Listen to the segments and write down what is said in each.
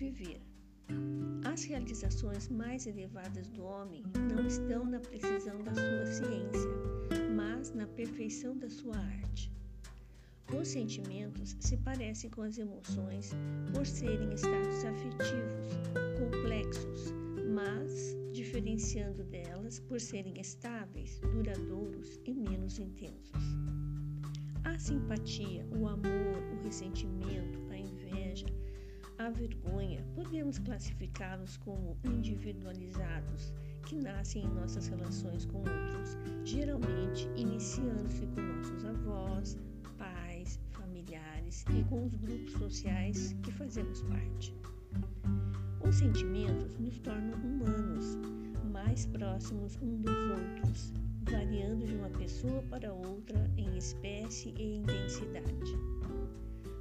viver. As realizações mais elevadas do homem não estão na precisão da sua ciência, mas na perfeição da sua arte. Os sentimentos se parecem com as emoções por serem estados afetivos, complexos, mas diferenciando delas por serem estáveis, duradouros e menos intensos. A simpatia, o amor, o ressentimento, a inveja, a vergonha, podemos classificá-los como individualizados, que nascem em nossas relações com outros, geralmente iniciando-se com nossos avós, e com os grupos sociais que fazemos parte. Os sentimentos nos tornam humanos, mais próximos uns dos outros, variando de uma pessoa para outra em espécie e intensidade.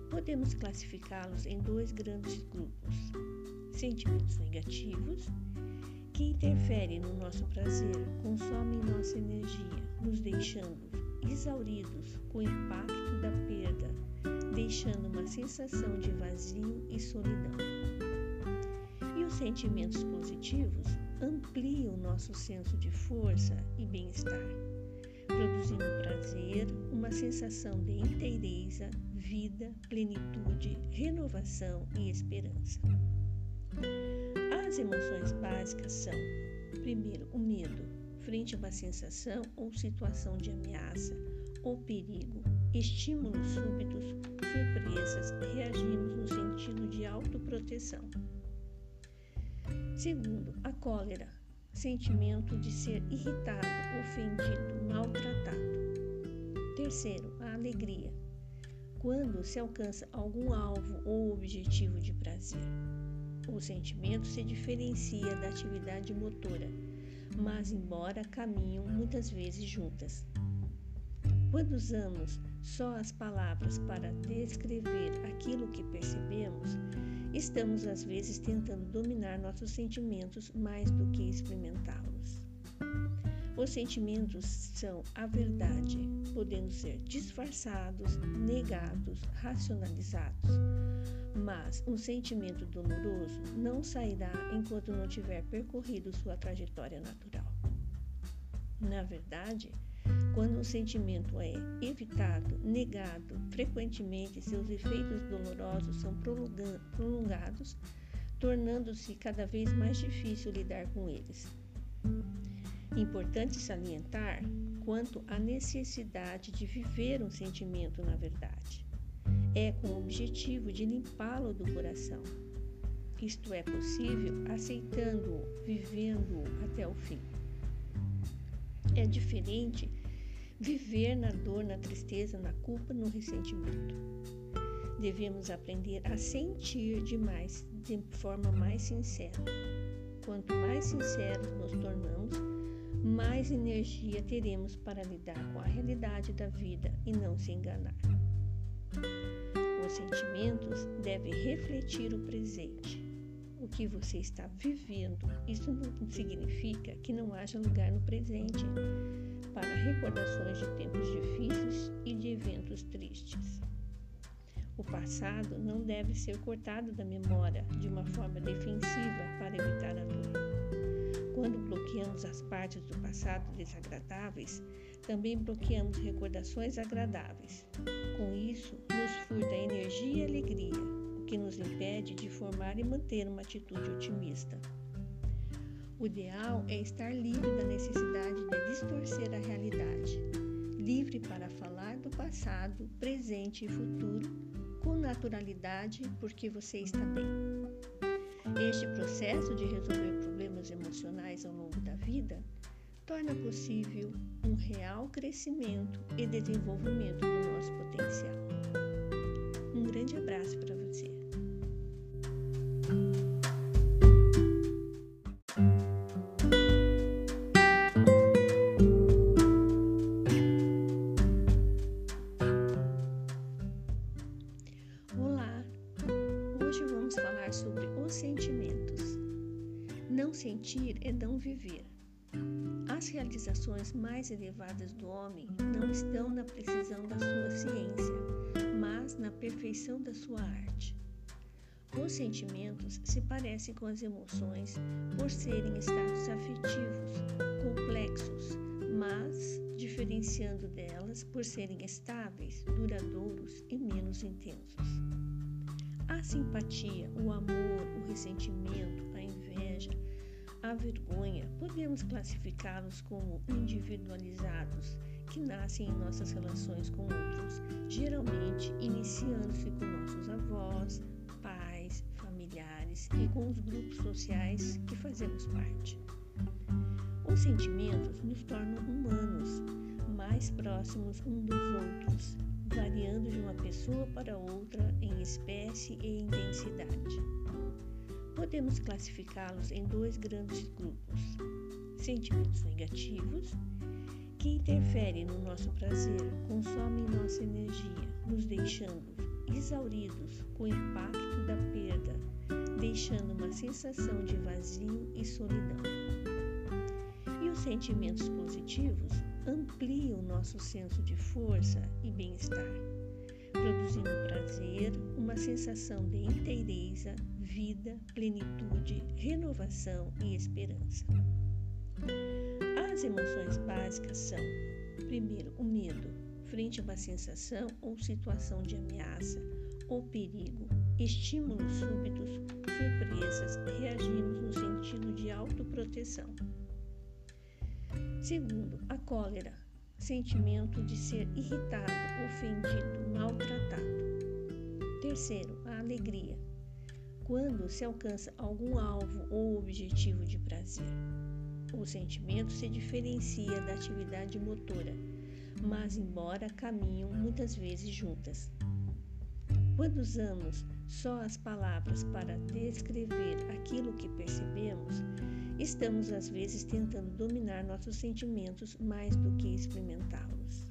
Podemos classificá-los em dois grandes grupos: sentimentos negativos, que interferem no nosso prazer, consomem nossa energia, nos deixando exauridos com o impacto da perda deixando uma sensação de vazio e solidão. E os sentimentos positivos ampliam nosso senso de força e bem-estar, produzindo prazer, uma sensação de inteireza, vida, plenitude, renovação e esperança. As emoções básicas são, primeiro, o medo, frente a uma sensação ou situação de ameaça ou perigo, estímulos súbitos, surpresas, reagimos no sentido de autoproteção. Segundo, a cólera, sentimento de ser irritado, ofendido, maltratado. Terceiro, a alegria, quando se alcança algum alvo ou objetivo de prazer. O sentimento se diferencia da atividade motora, mas embora caminham muitas vezes juntas. Quando usamos só as palavras para descrever aquilo que percebemos, estamos às vezes tentando dominar nossos sentimentos mais do que experimentá-los. Os sentimentos são a verdade, podendo ser disfarçados, negados, racionalizados. Mas um sentimento doloroso não sairá enquanto não tiver percorrido sua trajetória natural. Na verdade, quando um sentimento é evitado, negado, frequentemente seus efeitos dolorosos são prolongados, tornando-se cada vez mais difícil lidar com eles. Importante salientar quanto à necessidade de viver um sentimento na verdade. É com o objetivo de limpá-lo do coração. Isto é possível aceitando-o, vivendo-o até o fim. É diferente viver na dor, na tristeza, na culpa, no ressentimento. Devemos aprender a sentir demais, de forma mais sincera. Quanto mais sinceros nos tornamos, mais energia teremos para lidar com a realidade da vida e não se enganar. Os sentimentos devem refletir o presente, o que você está vivendo. Isso não significa que não haja lugar no presente para recordações de tempos difíceis e de eventos tristes. O passado não deve ser cortado da memória de uma forma defensiva para evitar a dor. Quando bloqueamos as partes do passado desagradáveis, também bloqueamos recordações agradáveis. Com isso, nos furta energia e alegria, o que nos impede de formar e manter uma atitude otimista. O ideal é estar livre da necessidade de distorcer a realidade, livre para falar do passado, presente e futuro com naturalidade, porque você está bem. Este processo de resolver problemas emocionais ao longo da vida torna possível um real crescimento e desenvolvimento do nosso potencial. Um grande abraço para você. Mais elevadas do homem não estão na precisão da sua ciência, mas na perfeição da sua arte. Os sentimentos se parecem com as emoções por serem estados afetivos, complexos, mas diferenciando delas por serem estáveis, duradouros e menos intensos. A simpatia, o amor, o ressentimento, a inveja, a vergonha, podemos classificá-los como individualizados, que nascem em nossas relações com outros, geralmente iniciando-se com nossos avós, pais, familiares e com os grupos sociais que fazemos parte. Os sentimentos nos tornam humanos, mais próximos uns dos outros, variando de uma pessoa para outra em espécie e intensidade. Podemos classificá-los em dois grandes grupos: sentimentos negativos, que interferem no nosso prazer, consomem nossa energia, nos deixando exauridos com o impacto da perda, deixando uma sensação de vazio e solidão. E os sentimentos positivos ampliam nosso senso de força e bem-estar, produzindo prazer, uma sensação de inteireza, vida, plenitude, renovação e esperança. As emoções básicas são, primeiro, o medo, frente a uma sensação ou situação de ameaça ou perigo, estímulos súbitos, surpresas, reagimos no sentido de autoproteção. Segundo, a cólera, sentimento de ser irritado, ofendido, maltratado. Terceiro, a alegria, quando se alcança algum alvo ou objetivo de prazer. O sentimento se diferencia da atividade motora, mas embora caminham muitas vezes juntas. Quando usamos só as palavras para descrever aquilo que percebemos, estamos às vezes tentando dominar nossos sentimentos mais do que experimentá-los.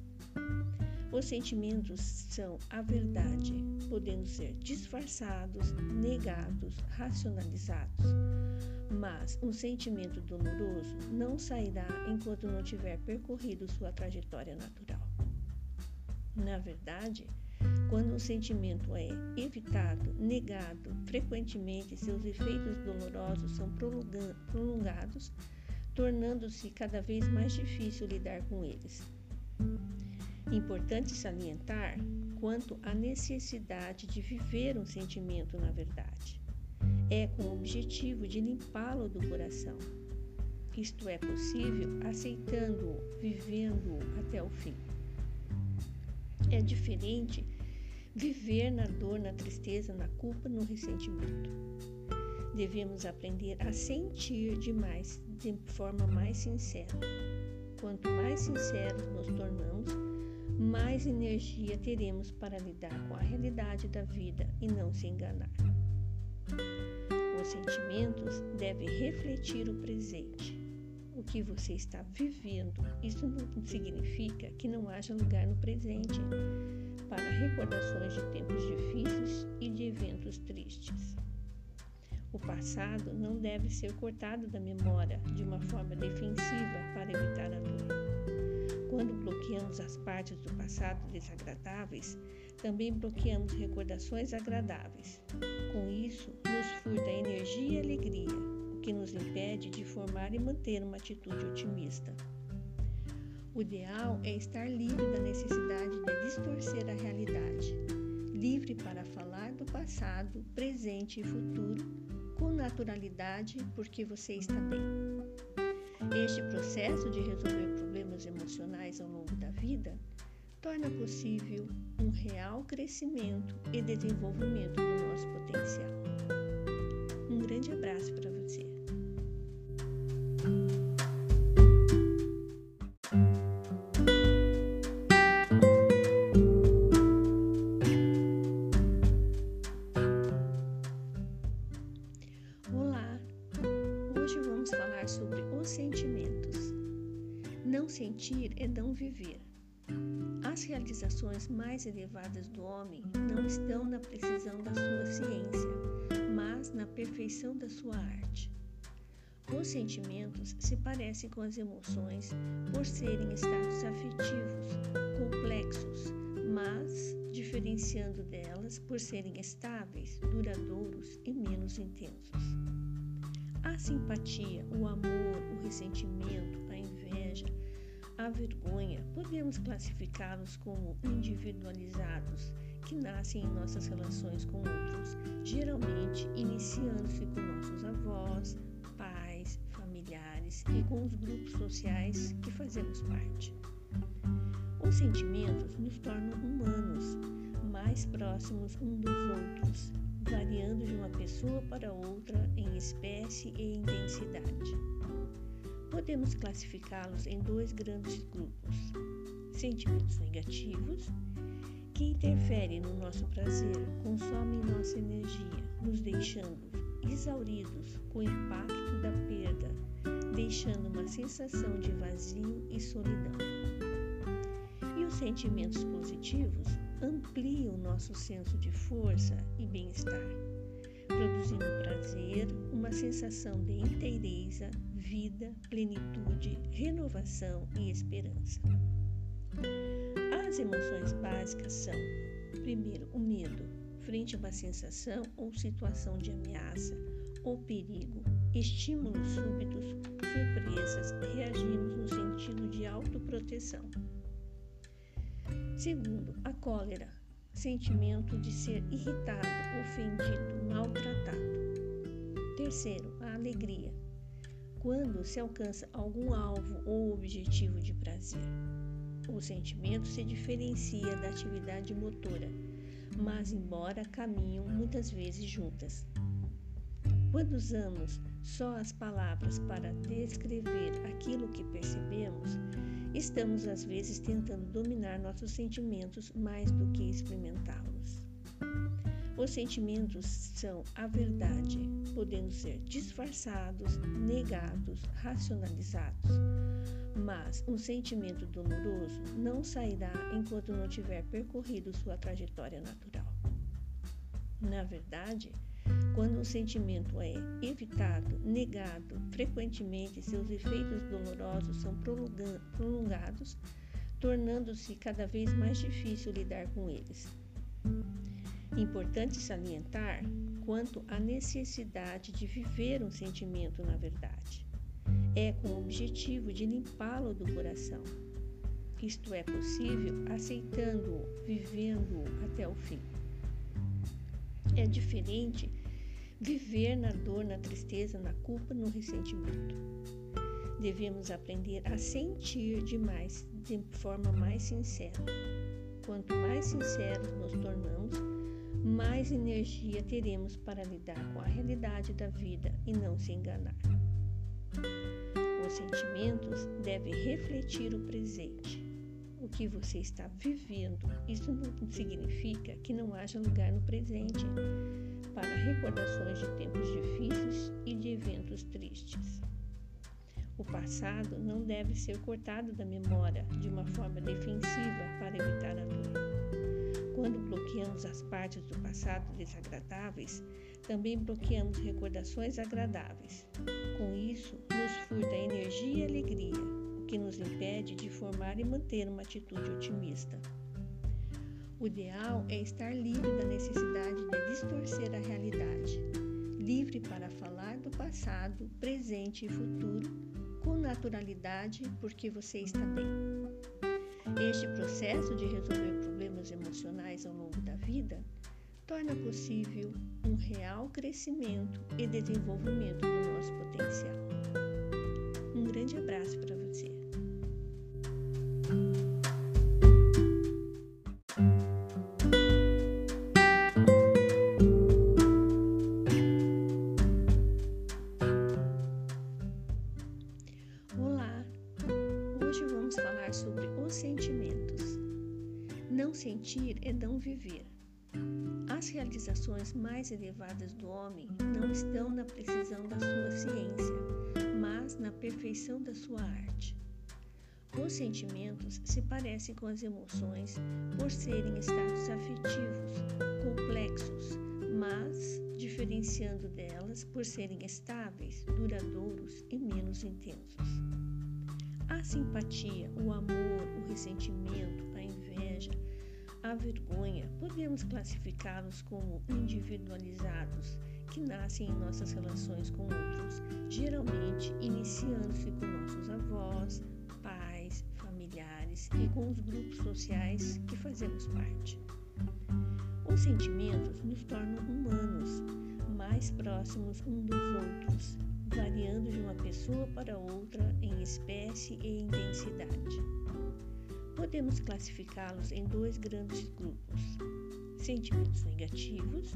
Os sentimentos são a verdade, podendo ser disfarçados, negados, racionalizados. Mas um sentimento doloroso não sairá enquanto não tiver percorrido sua trajetória natural. Na verdade, quando um sentimento é evitado, negado, frequentemente seus efeitos dolorosos são prolongados, tornando-se cada vez mais difícil lidar com eles. Importante salientar quanto à necessidade de viver um sentimento na verdade. É com o objetivo de limpá-lo do coração. Isto é possível aceitando-o, vivendo-o até o fim. É diferente viver na dor, na tristeza, na culpa, no ressentimento. Devemos aprender a sentir demais, de forma mais sincera. Quanto mais sinceros nos tornamos, mais energia teremos para lidar com a realidade da vida e não se enganar. Os sentimentos devem refletir o presente o que você está vivendo. Isso não significa que não haja lugar no presente para recordações de tempos difíceis e de eventos tristes. O passado não deve ser cortado da memória de uma forma defensiva para evitar a dor. Quando bloqueamos as partes do passado desagradáveis, também bloqueamos recordações agradáveis. Com isso, nos furta energia e alegria, que nos impede de formar e manter uma atitude otimista. O ideal é estar livre da necessidade de distorcer a realidade, livre para falar do passado, presente e futuro com naturalidade porque você está bem. Este processo de resolver problemas emocionais ao longo da vida torna possível um real crescimento e desenvolvimento do nosso potencial. Um grande abraço para você. Realizações mais elevadas do homem não estão na precisão da sua ciência, mas na perfeição da sua arte. Os sentimentos se parecem com as emoções por serem estados afetivos, complexos, mas diferenciando delas por serem estáveis, duradouros e menos intensos. A simpatia, o amor, o ressentimento, a inveja, a vergonha, podemos classificá-los como individualizados que nascem em nossas relações com outros, geralmente iniciando-se com nossos avós, pais, familiares e com os grupos sociais que fazemos parte. Os sentimentos nos tornam humanos, mais próximos uns dos outros, variando de uma pessoa para outra em espécie e intensidade. Podemos classificá-los em dois grandes grupos: sentimentos negativos que interferem no nosso prazer, consomem nossa energia, nos deixando exauridos com o impacto da perda, deixando uma sensação de vazio e solidão. E os sentimentos positivos ampliam nosso senso de força e bem-estar, produzindo prazer, uma sensação de inteireza, vida, plenitude, renovação e esperança. As emoções básicas são, primeiro, o medo, frente a uma sensação ou situação de ameaça ou perigo, estímulos súbitos, surpresas, reagimos no sentido de autoproteção. Segundo, a cólera, sentimento de ser irritado, ofendido, maltratado. Terceiro, a alegria, quando se alcança algum alvo ou objetivo de prazer. O sentimento se diferencia da atividade motora, mas embora caminham muitas vezes juntas. Quando usamos só as palavras para descrever aquilo que percebemos, estamos às vezes tentando dominar nossos sentimentos mais do que experimentá-los. Os sentimentos são a verdade, podendo ser disfarçados, negados, racionalizados mas um sentimento doloroso não sairá enquanto não tiver percorrido sua trajetória natural. Na verdade, quando um sentimento é evitado, negado, frequentemente seus efeitos dolorosos são prolongados, tornando-se cada vez mais difícil lidar com eles. Importante salientar quanto à necessidade de viver um sentimento na verdade é com o objetivo de limpá-lo do coração. Isto é possível aceitando-o, vivendo-o até o fim. É diferente viver na dor, na tristeza, na culpa, no ressentimento. Devemos aprender a sentir demais, de forma mais sincera. Quanto mais sinceros nos tornamos, mais energia teremos para lidar com a realidade da vida e não se enganar. Os sentimentos devem refletir o presente, o que você está vivendo. Isso não significa que não haja lugar no presente para recordações de tempos difíceis e de eventos tristes. O passado não deve ser cortado da memória de uma forma defensiva para evitar a dor. Quando bloqueamos as partes do passado desagradáveis, também bloqueamos recordações agradáveis. Com isso, nos furta energia e alegria, o que nos impede de formar e manter uma atitude otimista. O ideal é estar livre da necessidade de distorcer a realidade, livre para falar do passado, presente e futuro com naturalidade, porque você está bem. Este processo de resolver problemas emocionais ao longo da vida torna possível um real crescimento e desenvolvimento do nosso potencial. Um grande abraço para realizações mais elevadas do homem não estão na precisão da sua ciência, mas na perfeição da sua arte. Os sentimentos se parecem com as emoções por serem estados afetivos, complexos, mas diferenciando delas por serem estáveis, duradouros e menos intensos. A simpatia, o amor, o ressentimento, a vergonha, podemos classificá-los como individualizados que nascem em nossas relações com outros, geralmente iniciando-se com nossos avós, pais, familiares e com os grupos sociais que fazemos parte. Os sentimentos nos tornam humanos, mais próximos um dos outros, variando de uma pessoa para outra em espécie e intensidade. Podemos classificá-los em dois grandes grupos: sentimentos negativos,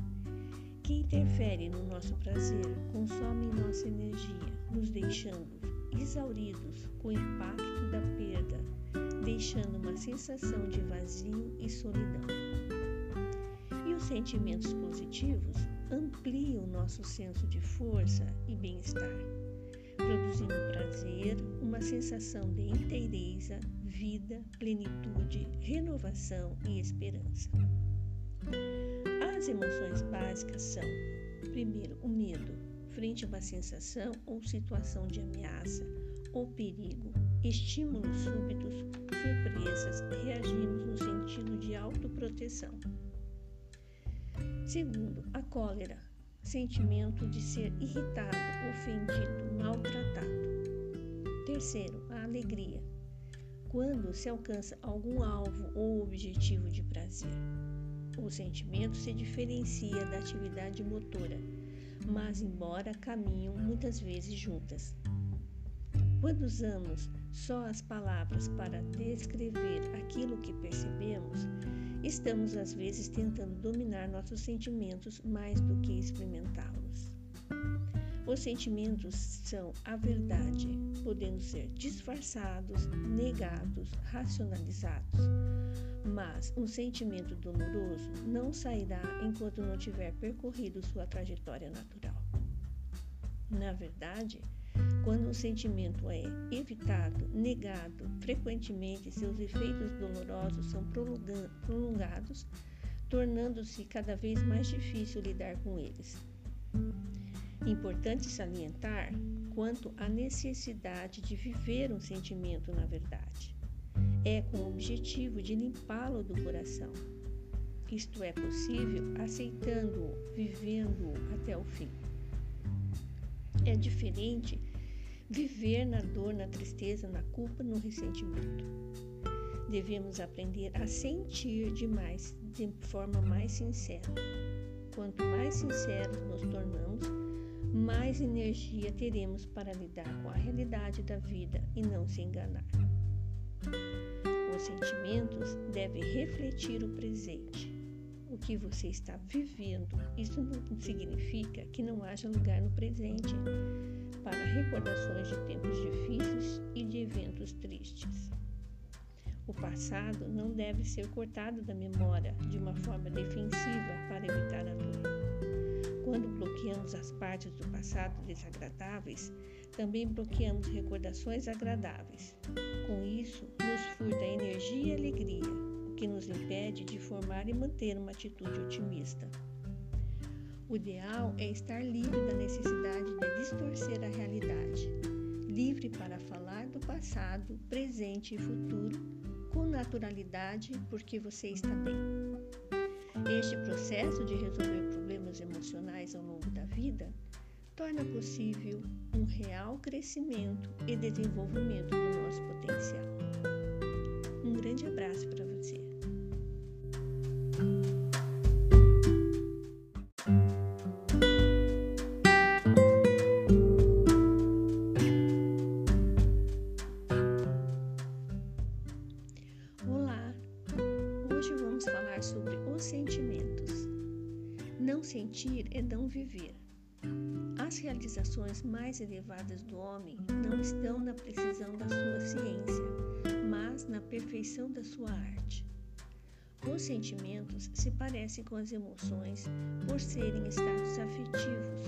que interferem no nosso prazer, consomem nossa energia, nos deixando exauridos com o impacto da perda, deixando uma sensação de vazio e solidão. E os sentimentos positivos ampliam nosso senso de força e bem-estar, produzindo prazer, uma sensação de inteireza, vida, plenitude, renovação e esperança. As emoções básicas são, primeiro, o medo, frente a uma sensação ou situação de ameaça ou perigo, estímulos súbitos, surpresas, reagimos no sentido de autoproteção. Segundo, a cólera, sentimento de ser irritado, ofendido, maltratado. Terceiro, a alegria, quando se alcança algum alvo ou objetivo de prazer. O sentimento se diferencia da atividade motora, mas embora caminham muitas vezes juntas. Quando usamos só as palavras para descrever aquilo que percebemos, estamos às vezes tentando dominar nossos sentimentos mais do que experimentá-los. Os sentimentos são a verdade, podendo ser disfarçados, negados, racionalizados. Mas um sentimento doloroso não sairá enquanto não tiver percorrido sua trajetória natural. Na verdade, quando um sentimento é evitado, negado, frequentemente seus efeitos dolorosos são prolongados, tornando-se cada vez mais difícil lidar com eles. Importante salientar quanto à necessidade de viver um sentimento na verdade. É com o objetivo de limpá-lo do coração. Isto é possível aceitando-o, vivendo-o até o fim. É diferente viver na dor, na tristeza, na culpa, no ressentimento. Devemos aprender a sentir demais, de forma mais sincera. Quanto mais sinceros nos tornamos, mais energia teremos para lidar com a realidade da vida e não se enganar. Os sentimentos devem refletir o presente, o que você está vivendo. Isso não significa que não haja lugar no presente para recordações de tempos difíceis e de eventos tristes. O passado não deve ser cortado da memória de uma forma defensiva para evitar a dor. Quando bloqueamos as partes do passado desagradáveis, também bloqueamos recordações agradáveis. Com isso, nos furta energia e alegria, o que nos impede de formar e manter uma atitude otimista. O ideal é estar livre da necessidade de distorcer a realidade, livre para falar do passado, presente e futuro com naturalidade, porque você está bem. Este processo de resolver problemas emocionais ao longo da vida torna possível um real crescimento e desenvolvimento do nosso potencial. Um grande abraço para você. Os sentimentos se parecem com as emoções por serem estados afetivos,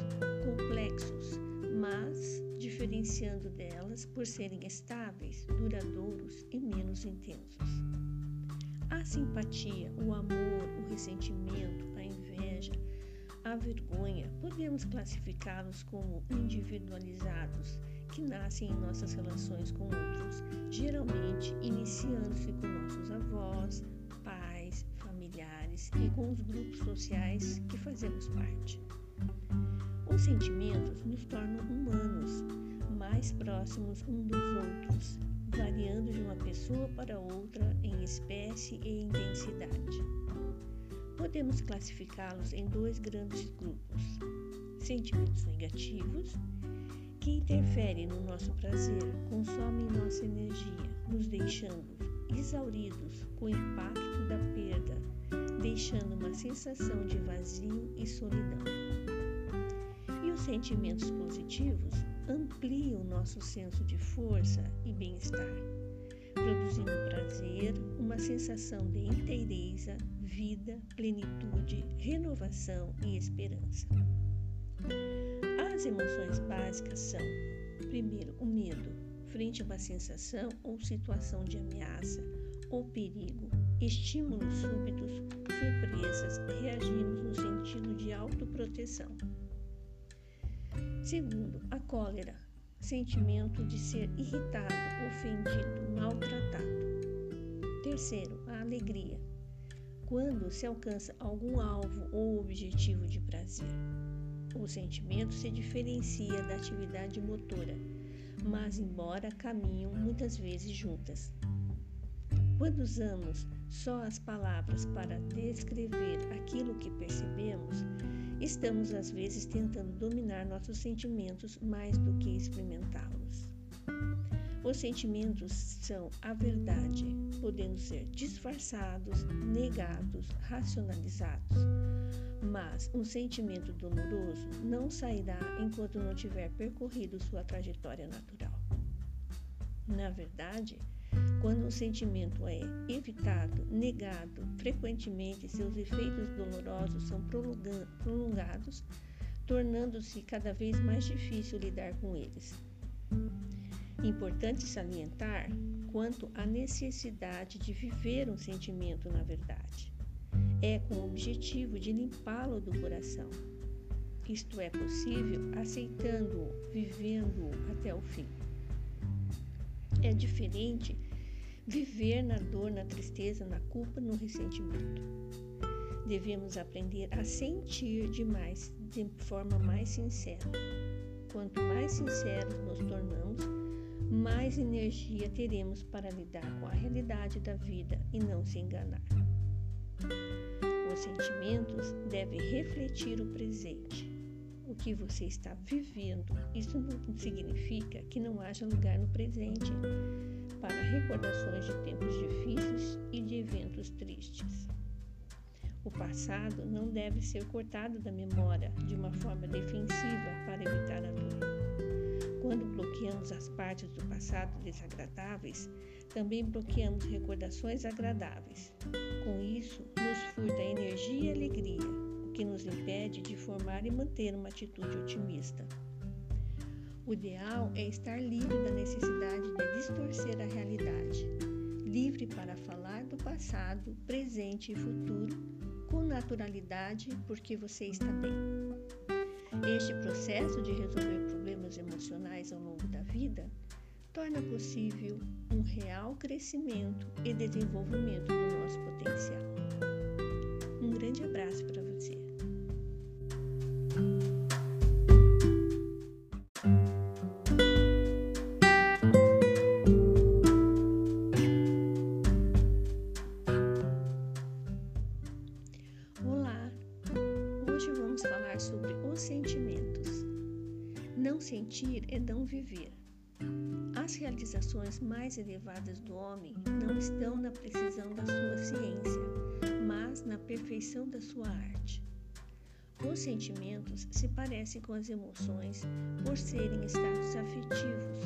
complexos, mas diferenciando delas por serem estáveis, duradouros e menos intensos. A simpatia, o amor, o ressentimento, a inveja, a vergonha, podemos classificá-los como individualizados, que nascem em nossas relações com outros, geralmente iniciando-se com nossos avós, e com os grupos sociais que fazemos parte. sentimentos nos tornam humanos, mais próximos um dos outros, variando de uma pessoa para outra em espécie e intensidade. Podemos classificá-los em dois grandes grupos: sentimentos negativos, que interferem no nosso prazer, consomem nossa energia, nos deixando exauridos com o impacto da perda, deixando uma sensação de vazio e solidão. E os sentimentos positivos ampliam nosso senso de força e bem-estar, produzindo prazer, uma sensação de inteireza, vida, plenitude, renovação e esperança. As emoções básicas são, primeiro, o medo, frente a uma sensação ou situação de ameaça ou perigo, estímulos súbitos, surpresas, reagimos no sentido de autoproteção. Segundo, a cólera, sentimento de ser irritado, ofendido, maltratado. Terceiro, a alegria, quando se alcança algum alvo ou objetivo de prazer. O sentimento se diferencia da atividade motora mas embora caminham muitas vezes juntas. Quando usamos só as palavras para descrever aquilo que percebemos, estamos às vezes tentando dominar nossos sentimentos mais do que experimentá-los. Os sentimentos são a verdade, podendo ser disfarçados, negados, racionalizados. Mas um sentimento doloroso não sairá enquanto não tiver percorrido sua trajetória natural. Na verdade, quando um sentimento é evitado, negado, frequentemente seus efeitos dolorosos são prolongados, tornando-se cada vez mais difícil lidar com eles. Importante salientar quanto à necessidade de viver um sentimento na verdade é com o objetivo de limpá-lo do coração. Isto é possível aceitando-o, vivendo-o até o fim. É diferente viver na dor, na tristeza, na culpa, no ressentimento. Devemos aprender a sentir demais, de forma mais sincera. Quanto mais sinceros nos tornamos, mais energia teremos para lidar com a realidade da vida e não se enganar. Os sentimentos devem refletir o presente, o que você está vivendo. Isso não significa que não haja lugar no presente para recordações de tempos difíceis e de eventos tristes. O passado não deve ser cortado da memória de uma forma defensiva para evitar a dor. Quando bloqueamos as partes do passado desagradáveis, também bloqueamos recordações agradáveis. Com isso, nos furta energia e alegria, o que nos impede de formar e manter uma atitude otimista. O ideal é estar livre da necessidade de distorcer a realidade, livre para falar do passado, presente e futuro com naturalidade, porque você está bem. Este processo de resolver problemas emocionais ao longo da vida torna possível um real crescimento e desenvolvimento do nosso potencial. Um grande abraço para você. Realizações mais elevadas do homem não estão na precisão da sua ciência, mas na perfeição da sua arte. Os sentimentos se parecem com as emoções por serem estados afetivos,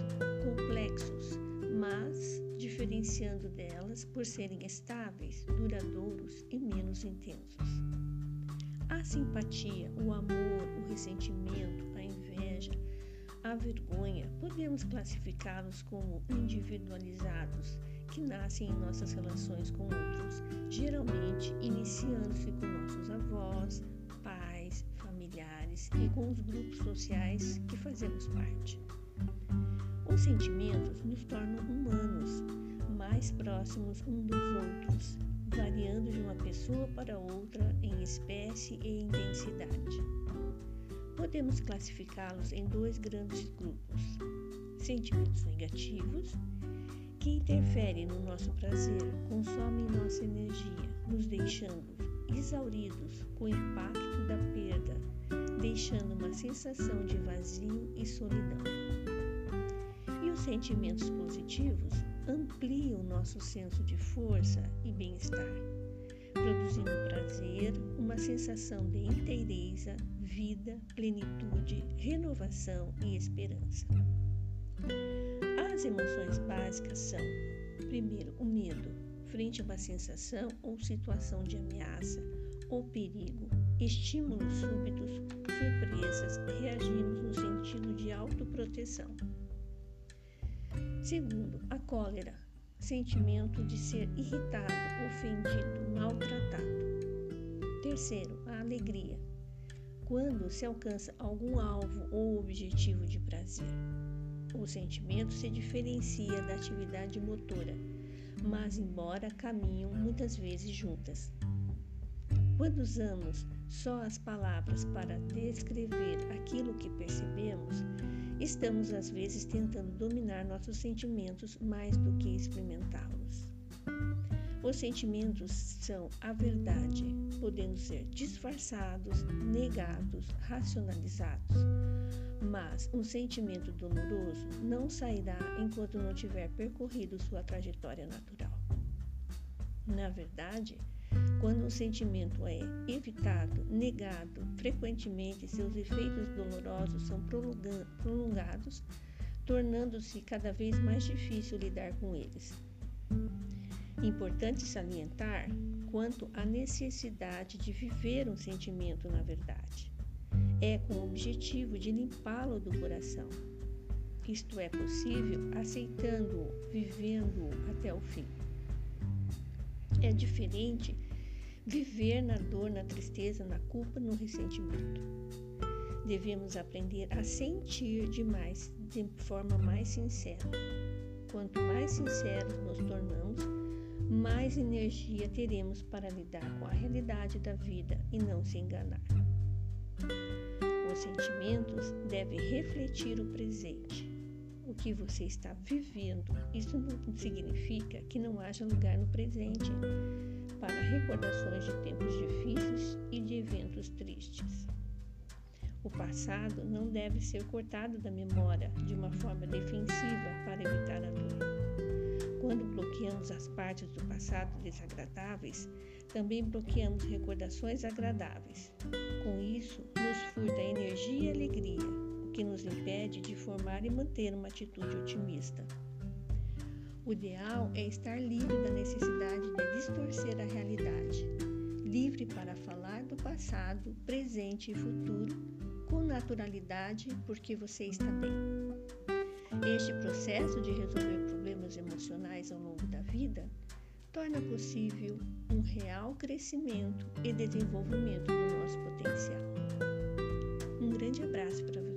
complexos, mas diferenciando delas por serem estáveis, duradouros e menos intensos. A simpatia, o amor, o ressentimento, a vergonha, podemos classificá-los como individualizados, que nascem em nossas relações com outros, geralmente iniciando-se com nossos avós, pais, familiares e com os grupos sociais que fazemos parte. Os sentimentos nos tornam humanos, mais próximos um dos outros, variando de uma pessoa para outra em espécie e intensidade. Podemos classificá-los em dois grandes grupos: sentimentos negativos, que interferem no nosso prazer, consomem nossa energia, nos deixando exauridos com o impacto da perda, deixando uma sensação de vazio e solidão. E os sentimentos positivos ampliam nosso senso de força e bem-estar, produzindo prazer, uma sensação de inteireza, vida, plenitude, renovação e esperança. As emoções básicas são, primeiro, o medo, frente a uma sensação ou situação de ameaça ou perigo, estímulos súbitos, surpresas, reagimos no sentido de autoproteção. Segundo, a cólera, sentimento de ser irritado, ofendido, maltratado. Terceiro, a alegria, quando se alcança algum alvo ou objetivo de prazer. O sentimento se diferencia da atividade motora, mas embora caminham muitas vezes juntas. Quando usamos só as palavras para descrever aquilo que percebemos, estamos às vezes tentando dominar nossos sentimentos mais do que experimentá-los. Os sentimentos são a verdade, podendo ser disfarçados, negados, racionalizados. Mas um sentimento doloroso não sairá enquanto não tiver percorrido sua trajetória natural. Na verdade, quando um sentimento é evitado, negado, frequentemente seus efeitos dolorosos são prolongados, tornando-se cada vez mais difícil lidar com eles. Importante salientar quanto à necessidade de viver um sentimento na verdade. É com o objetivo de limpá-lo do coração. Isto é possível aceitando-o, vivendo-o até o fim. É diferente viver na dor, na tristeza, na culpa, no ressentimento. Devemos aprender a sentir demais, de forma mais sincera. Quanto mais sinceros nos tornamos, mais energia teremos para lidar com a realidade da vida e não se enganar. Os sentimentos devem refletir o presente, o que você está vivendo. Isso não significa que não haja lugar no presente para recordações de tempos difíceis e de eventos tristes. O passado não deve ser cortado da memória de uma forma defensiva para evitar a dor. Quando bloqueamos as partes do passado desagradáveis, também bloqueamos recordações agradáveis. Com isso, nos furta energia e alegria, o que nos impede de formar e manter uma atitude otimista. O ideal é estar livre da necessidade de distorcer a realidade, livre para falar do passado, presente e futuro com naturalidade, porque você está bem. Este processo de resolver problemas emocionais ao longo da vida torna possível um real crescimento e desenvolvimento do nosso potencial. Um grande abraço para você.